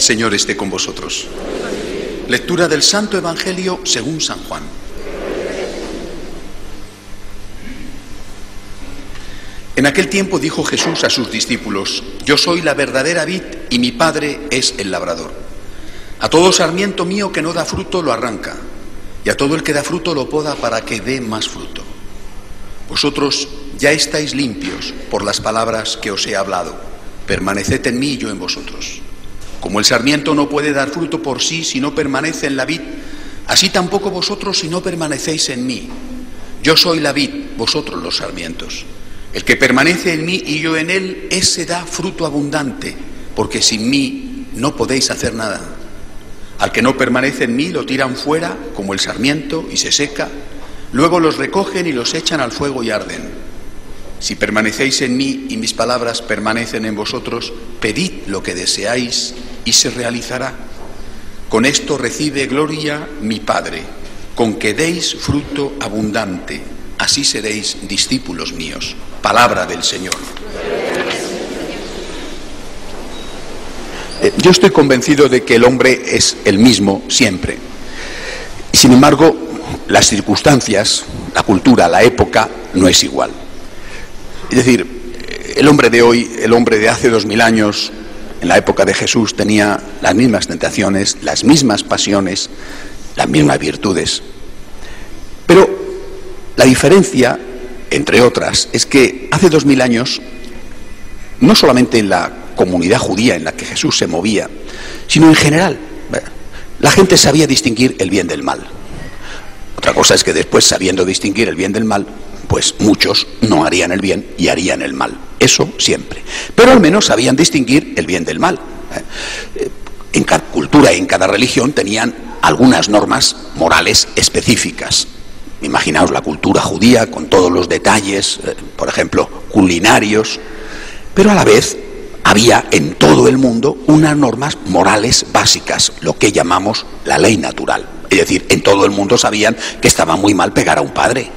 El Señor esté con vosotros. Lectura del Santo Evangelio según San Juan. En aquel tiempo dijo Jesús a sus discípulos, Yo soy la verdadera vid y mi Padre es el labrador. A todo sarmiento mío que no da fruto lo arranca, y a todo el que da fruto lo poda para que dé más fruto. Vosotros ya estáis limpios por las palabras que os he hablado. Permaneced en mí y yo en vosotros. Como el sarmiento no puede dar fruto por sí si no permanece en la vid, así tampoco vosotros si no permanecéis en mí. Yo soy la vid, vosotros los sarmientos. El que permanece en mí y yo en él, ese da fruto abundante, porque sin mí no podéis hacer nada. Al que no permanece en mí lo tiran fuera como el sarmiento y se seca, luego los recogen y los echan al fuego y arden. Si permanecéis en mí y mis palabras permanecen en vosotros, pedid lo que deseáis y se realizará. Con esto recibe gloria mi Padre, con que deis fruto abundante, así seréis discípulos míos. Palabra del Señor. Eh, yo estoy convencido de que el hombre es el mismo siempre. Sin embargo, las circunstancias, la cultura, la época, no es igual. Es decir, el hombre de hoy, el hombre de hace dos mil años, en la época de Jesús, tenía las mismas tentaciones, las mismas pasiones, las mismas virtudes. Pero la diferencia entre otras, es que hace dos mil años, no solamente en la comunidad judía en la que Jesús se movía, sino en general, la gente sabía distinguir el bien del mal. Otra cosa es que después, sabiendo distinguir el bien del mal, pues muchos no harían el bien y harían el mal. Eso siempre. Pero al menos sabían distinguir el bien del mal. ¿eh? En cada cultura y en cada religión tenían algunas normas morales específicas. Imaginaos la cultura judía con todos los detalles, eh, por ejemplo, culinarios, pero a la vez había en todo el mundo unas normas morales básicas, lo que llamamos la ley natural. Es decir, en todo el mundo sabían que estaba muy mal pegar a un padre.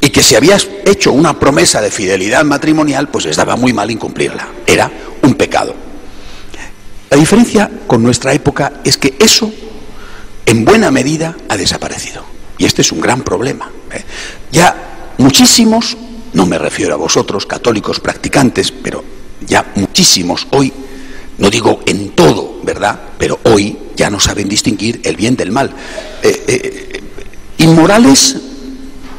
Y que si habías hecho una promesa de fidelidad matrimonial, pues estaba muy mal incumplirla. Era un pecado. La diferencia con nuestra época es que eso, en buena medida, ha desaparecido. Y este es un gran problema. ¿eh? Ya muchísimos, no me refiero a vosotros, católicos practicantes, pero ya muchísimos hoy, no digo en todo, ¿verdad? Pero hoy ya no saben distinguir el bien del mal. Eh, eh, inmorales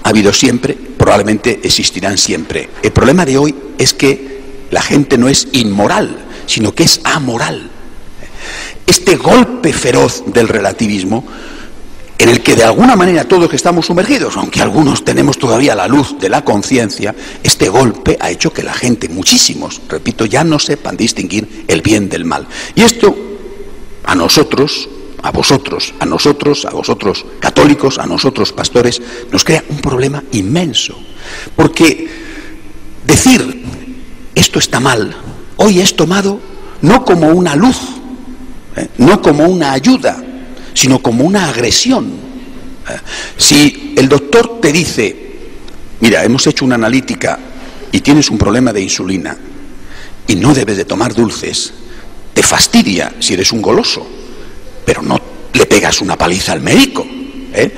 ha habido siempre, probablemente existirán siempre. El problema de hoy es que la gente no es inmoral, sino que es amoral. Este golpe feroz del relativismo en el que de alguna manera todos estamos sumergidos, aunque algunos tenemos todavía la luz de la conciencia, este golpe ha hecho que la gente, muchísimos, repito, ya no sepan distinguir el bien del mal. Y esto a nosotros, a vosotros, a nosotros, a vosotros católicos, a nosotros pastores, nos crea un problema inmenso. Porque decir esto está mal, hoy es tomado no como una luz, ¿eh? no como una ayuda, sino como una agresión. Eh, si el doctor te dice, mira, hemos hecho una analítica y tienes un problema de insulina y no debes de tomar dulces, te fastidia si eres un goloso, pero no le pegas una paliza al médico. ¿eh?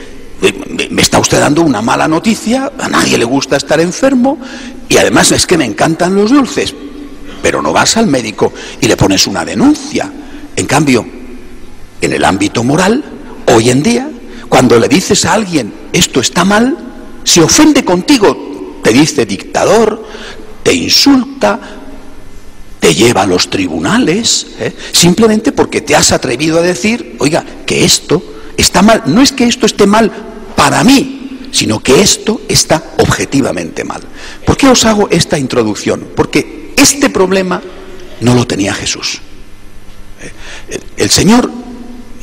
Me está usted dando una mala noticia, a nadie le gusta estar enfermo y además es que me encantan los dulces, pero no vas al médico y le pones una denuncia. En cambio, en el ámbito moral, hoy en día, cuando le dices a alguien esto está mal, se ofende contigo, te dice dictador, te insulta, lleva a los tribunales, ¿eh? simplemente porque te has atrevido a decir, oiga, que esto está mal. No es que esto esté mal para mí, sino que esto está objetivamente mal. ¿Por qué os hago esta introducción? Porque este problema no lo tenía Jesús. ¿Eh? El Señor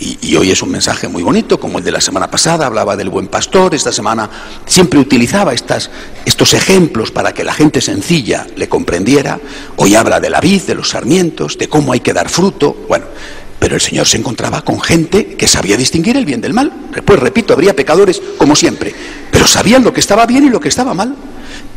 y, hoy es un mensaje muy bonito, como el de la semana pasada, hablaba del buen pastor, esta semana siempre utilizaba estas, estos ejemplos para que la gente sencilla le comprendiera. Hoy habla de la vid, de los sarmientos, de cómo hay que dar fruto. Bueno, pero el Señor se encontraba con gente que sabía distinguir el bien del mal. Pues repito, habría pecadores como siempre, pero sabían lo que estaba bien y lo que estaba mal.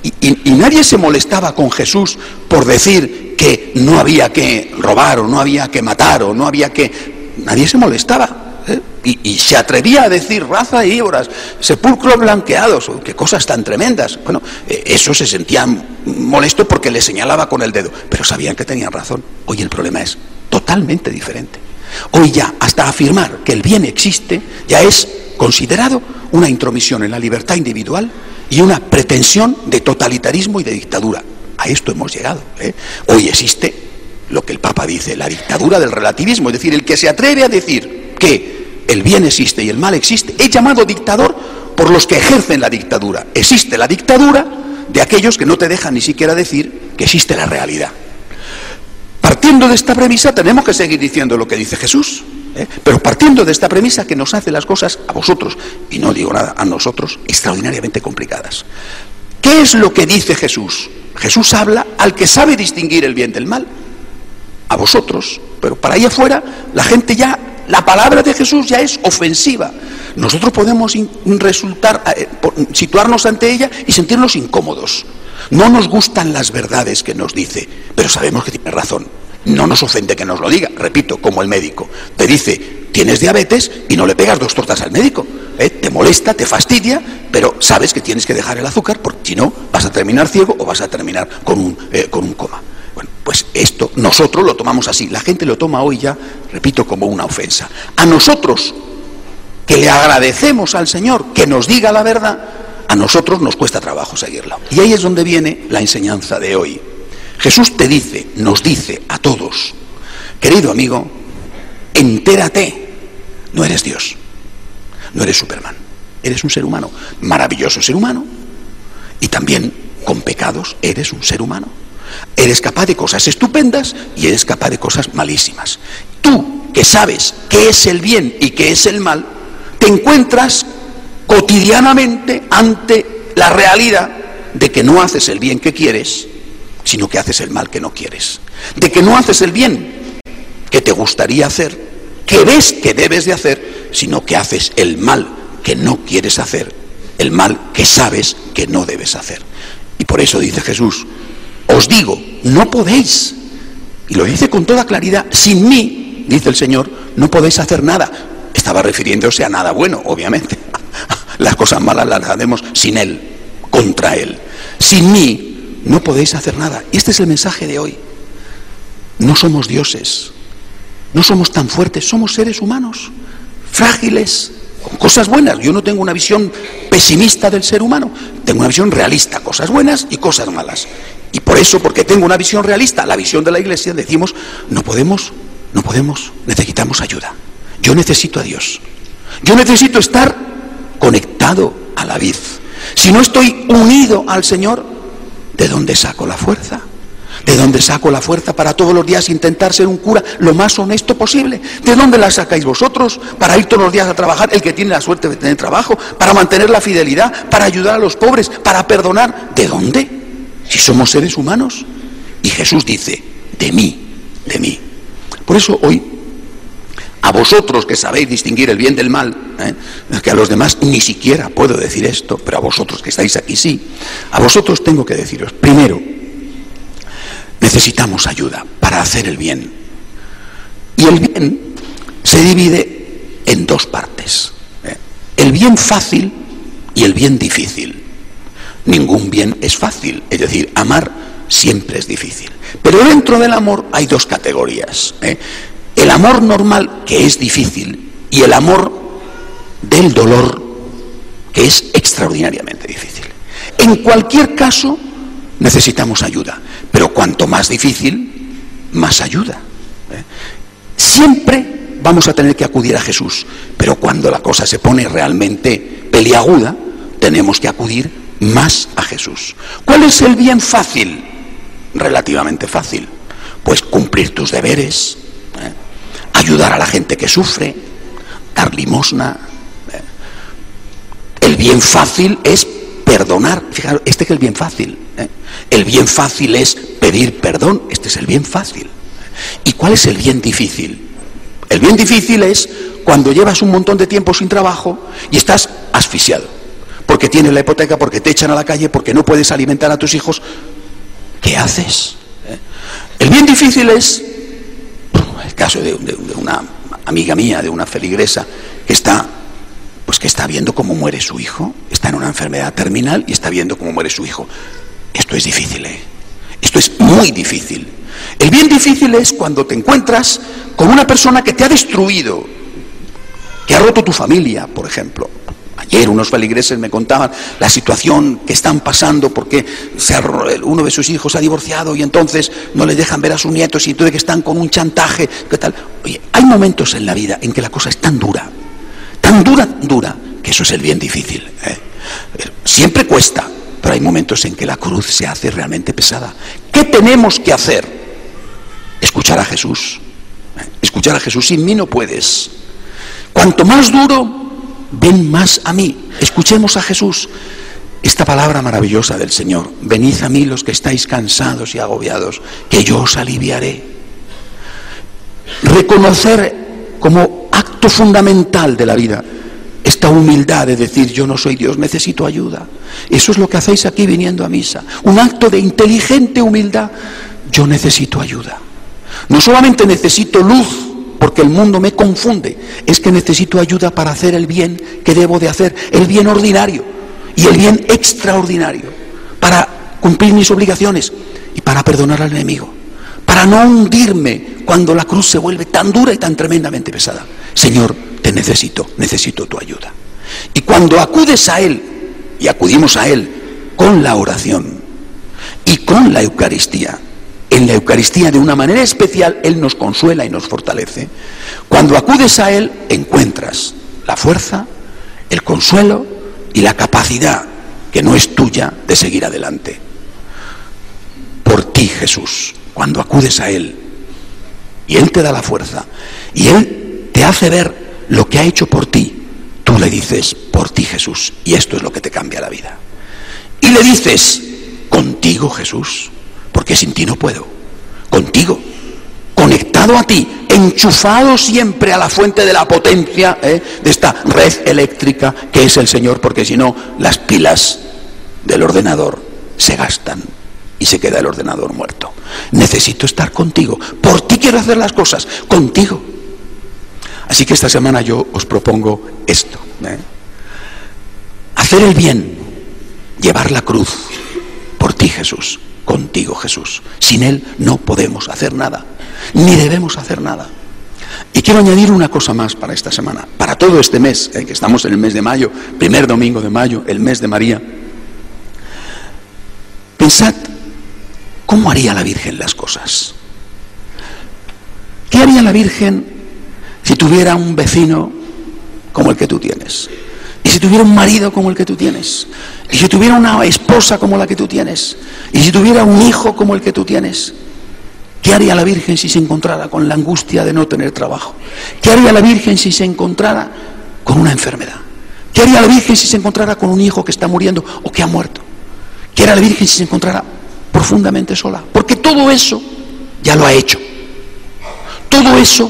Y, nadie se molestaba con Jesús por decir que no había que robar o no había que matar o no había que... Nadie se molestaba. ¿eh? Y, se atrevía a decir raza y horas, sepulcros blanqueados, qué cosas tan tremendas. Bueno, eh, eso se sentía molesto porque le señalaba con el dedo, pero sabían que tenían razón. Hoy el problema es totalmente diferente. Hoy ya, hasta afirmar que el bien existe, ya es considerado una intromisión en la libertad individual y una pretensión de totalitarismo y de dictadura. A esto hemos llegado. ¿eh? Hoy existe lo que el Papa dice, la dictadura del relativismo, es decir, el que se atreve a decir que el bien existe y el mal existe, es llamado dictador por los que ejercen la dictadura. Existe la dictadura de aquellos que no te dejan ni siquiera decir que existe la realidad. Partiendo de esta premisa tenemos que seguir diciendo lo que dice Jesús. ¿eh? Pero partiendo de esta premisa que nos hace las cosas a vosotros, y no digo nada a nosotros, extraordinariamente complicadas. ¿Qué es lo que dice Jesús? Jesús habla al que sabe distinguir el bien del mal, a vosotros, pero para allá afuera la gente ya, la palabra de Jesús ya es ofensiva. Nosotros podemos resultar, eh, situarnos ante ella y sentirnos incómodos. No nos gustan las verdades que nos dice, pero sabemos que tiene razón. No nos ofende que nos lo diga, repito, como el médico. Te dice, tienes diabetes y no le pegas dos tortas al médico. ¿eh? Te molesta, te fastidia, pero sabes que tienes que dejar el azúcar porque si no vas a terminar ciego o vas a terminar con un, eh, con un coma. Pues esto nosotros lo tomamos así. La gente lo toma hoy ya, repito, como una ofensa. A nosotros, que le agradecemos al Señor que nos diga la verdad, a nosotros nos cuesta trabajo seguirlo. Y ahí es donde viene la enseñanza de hoy. Jesús te dice, nos dice a todos, querido amigo, entérate, no eres Dios, no eres Superman, eres un ser humano, maravilloso ser humano, y también con pecados eres un ser humano. Eres capaz de cosas estupendas y eres capaz de cosas malísimas. Tú, que sabes qué es el bien y qué es el mal, te encuentras cotidianamente ante la realidad de que no haces el bien que quieres sino que haces el mal que no quieres. De que no haces el bien que te gustaría hacer, que ves que debes de hacer, sino que haces el mal que no quieres hacer, el mal que sabes que no debes hacer. Y por eso dice Jesús, os digo, no podéis, y lo dice con toda claridad, sin mí, dice el Señor, no podéis hacer nada. Estaba refiriéndose a nada bueno, obviamente. Las cosas malas las hacemos sin Él, contra Él. Sin mí no podéis hacer nada. Y este es el mensaje de hoy. No somos dioses, no somos tan fuertes, somos seres humanos, frágiles, con cosas buenas. Yo no tengo una visión pesimista del ser humano, tengo una visión realista, cosas buenas y cosas malas. Y por eso, porque tengo una visión realista, la visión de la iglesia, decimos, no podemos, no podemos, necesitamos ayuda. Yo necesito a Dios. Yo necesito estar conectado a la vid. Si no estoy unido al Señor, ¿De dónde saco la fuerza? ¿De dónde saco la fuerza para todos los días intentar ser un cura lo más honesto posible? ¿De dónde la sacáis vosotros para ir todos los días a trabajar, el que tiene la suerte de tener trabajo, para mantener la fidelidad, para ayudar a los pobres, para perdonar? ¿De dónde? Si somos seres humanos. Y Jesús dice, de mí, de mí. Por eso hoy, a vosotros que sabéis distinguir el bien del mal, ¿eh? que a los demás ni siquiera puedo decir esto, pero a vosotros que estáis aquí sí, a vosotros tengo que deciros, primero, necesitamos ayuda para hacer el bien. Y el bien se divide en dos partes. ¿eh? El bien fácil y el bien difícil. Ningún bien es fácil, es decir, amar siempre es difícil. Pero dentro del amor hay dos categorías. ¿eh? El amor normal, que es difícil, y el amor del dolor, que es extraordinariamente difícil. En cualquier caso, necesitamos ayuda, pero cuanto más difícil, más ayuda. ¿eh? Siempre vamos a tener que acudir a Jesús, pero cuando la cosa se pone realmente peliaguda, tenemos que acudir más a Jesús. ¿Cuál es el bien fácil? Relativamente fácil. Pues cumplir tus deberes, ¿eh? ayudar a la gente que sufre, dar limosna, el bien fácil es perdonar. Fijaros, este es el bien fácil. ¿eh? El bien fácil es pedir perdón. Este es el bien fácil. ¿Y cuál es el bien difícil? El bien difícil es cuando llevas un montón de tiempo sin trabajo y estás asfixiado. Porque tienes la hipoteca, porque te echan a la calle, porque no puedes alimentar a tus hijos, ¿qué haces? ¿Eh? El bien difícil es el caso de, una amiga mía, de una feligresa, que está, pues que está viendo cómo muere su hijo, está en una enfermedad terminal y está viendo cómo muere su hijo. Esto es difícil, ¿eh? Esto es muy difícil. El bien difícil es cuando te encuentras con una persona que te ha destruido, que ha roto tu familia, por ejemplo. Ayer unos feligreses me contaban la situación que están pasando porque uno de sus hijos ha divorciado y entonces no le dejan ver a sus nietos y entonces que están con un chantaje. ¿qué tal? Oye, hay momentos en la vida en que la cosa es tan dura, tan dura, dura, que eso es el bien difícil. ¿eh? Siempre cuesta, pero hay momentos en que la cruz se hace realmente pesada. ¿Qué tenemos que hacer? Escuchar a Jesús. ¿eh? Escuchar a Jesús. Sin mí no puedes. Cuanto más duro, ven más a mí. Escuchemos a Jesús. Esta palabra maravillosa del Señor. Venid a mí los que estáis cansados y agobiados, que yo os aliviaré. Reconocer como acto fundamental de la vida esta humildad de decir yo no soy Dios, necesito ayuda. Eso es lo que hacéis aquí viniendo a misa. Un acto de inteligente humildad. Yo necesito ayuda. No solamente necesito luz, el mundo me confunde, es que necesito ayuda para hacer el bien que debo de hacer, el bien ordinario y el bien extraordinario, para cumplir mis obligaciones y para perdonar al enemigo, para no hundirme cuando la cruz se vuelve tan dura y tan tremendamente pesada. Señor, te necesito, necesito tu ayuda. Y cuando acudes a Él, y acudimos a Él con la oración y con la Eucaristía, en la Eucaristía de una manera especial, Él nos consuela y nos fortalece. Cuando acudes a Él, encuentras la fuerza, el consuelo y la capacidad, que no es tuya, de seguir adelante. Por ti, Jesús, cuando acudes a Él, y Él te da la fuerza, y Él te hace ver lo que ha hecho por ti, tú le dices, por ti, Jesús, y esto es lo que te cambia la vida. Y le dices, contigo, Jesús porque sin ti no puedo. Contigo, conectado a ti, enchufado siempre a la fuente de la potencia ¿eh? de esta red eléctrica que es el Señor, porque si no, las pilas del ordenador se gastan y se queda el ordenador muerto. Necesito estar contigo. Por ti quiero hacer las cosas, contigo. Así que esta semana yo os propongo esto. ¿eh? Hacer el bien, llevar la cruz ti Jesús contigo, Jesús. Sin Él no podemos hacer nada, ni debemos hacer nada. Y quiero añadir una cosa más para esta semana, para todo este mes, eh, que estamos en el mes de mayo, primer domingo de mayo, el mes de María. Pensad, ¿cómo haría la Virgen las cosas? ¿Qué haría la Virgen si tuviera un vecino como el que tú tienes? Y si tuviera un marido como el que tú tienes, y si tuviera una esposa como la que tú tienes, y si tuviera un hijo como el que tú tienes, ¿qué haría la Virgen si se encontrara con la angustia de no tener trabajo? ¿Qué haría la Virgen si se encontrara con una enfermedad? ¿Qué haría la Virgen si se encontrara con un hijo que está muriendo o que ha muerto? ¿Qué haría la Virgen si se encontrara profundamente sola? Porque todo eso ya lo ha hecho. Todo eso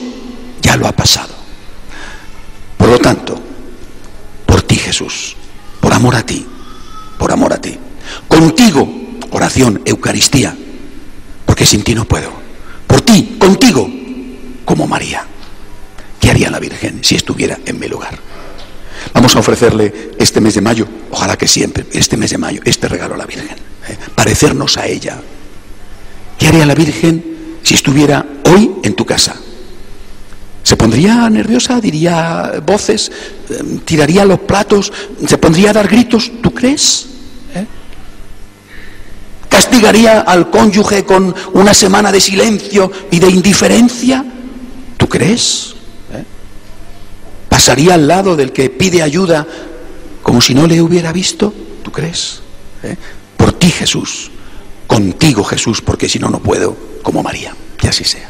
ya lo ha pasado. Por lo tanto, Jesús, por amor a ti, por amor a ti. Contigo, oración, Eucaristía, porque sin ti no puedo. Por ti, contigo, como María. ¿Qué haría la Virgen si estuviera en mi lugar? Vamos a ofrecerle este mes de mayo, ojalá que siempre, este mes de mayo, este regalo a la Virgen. ¿eh? Parecernos a ella. ¿Qué haría la Virgen si estuviera hoy en tu casa? Se pondría nerviosa, diría voces, em, tiraría los platos, se pondría a dar gritos, ¿tú crees? ¿Eh? ¿Castigaría al cónyuge con una semana de silencio y de indiferencia? ¿Tú crees? ¿Eh? ¿Pasaría al lado del que pide ayuda como si no le hubiera visto? ¿Tú crees? ¿Eh? Por ti Jesús, contigo Jesús, porque si no, no puedo, como María. Que así sea.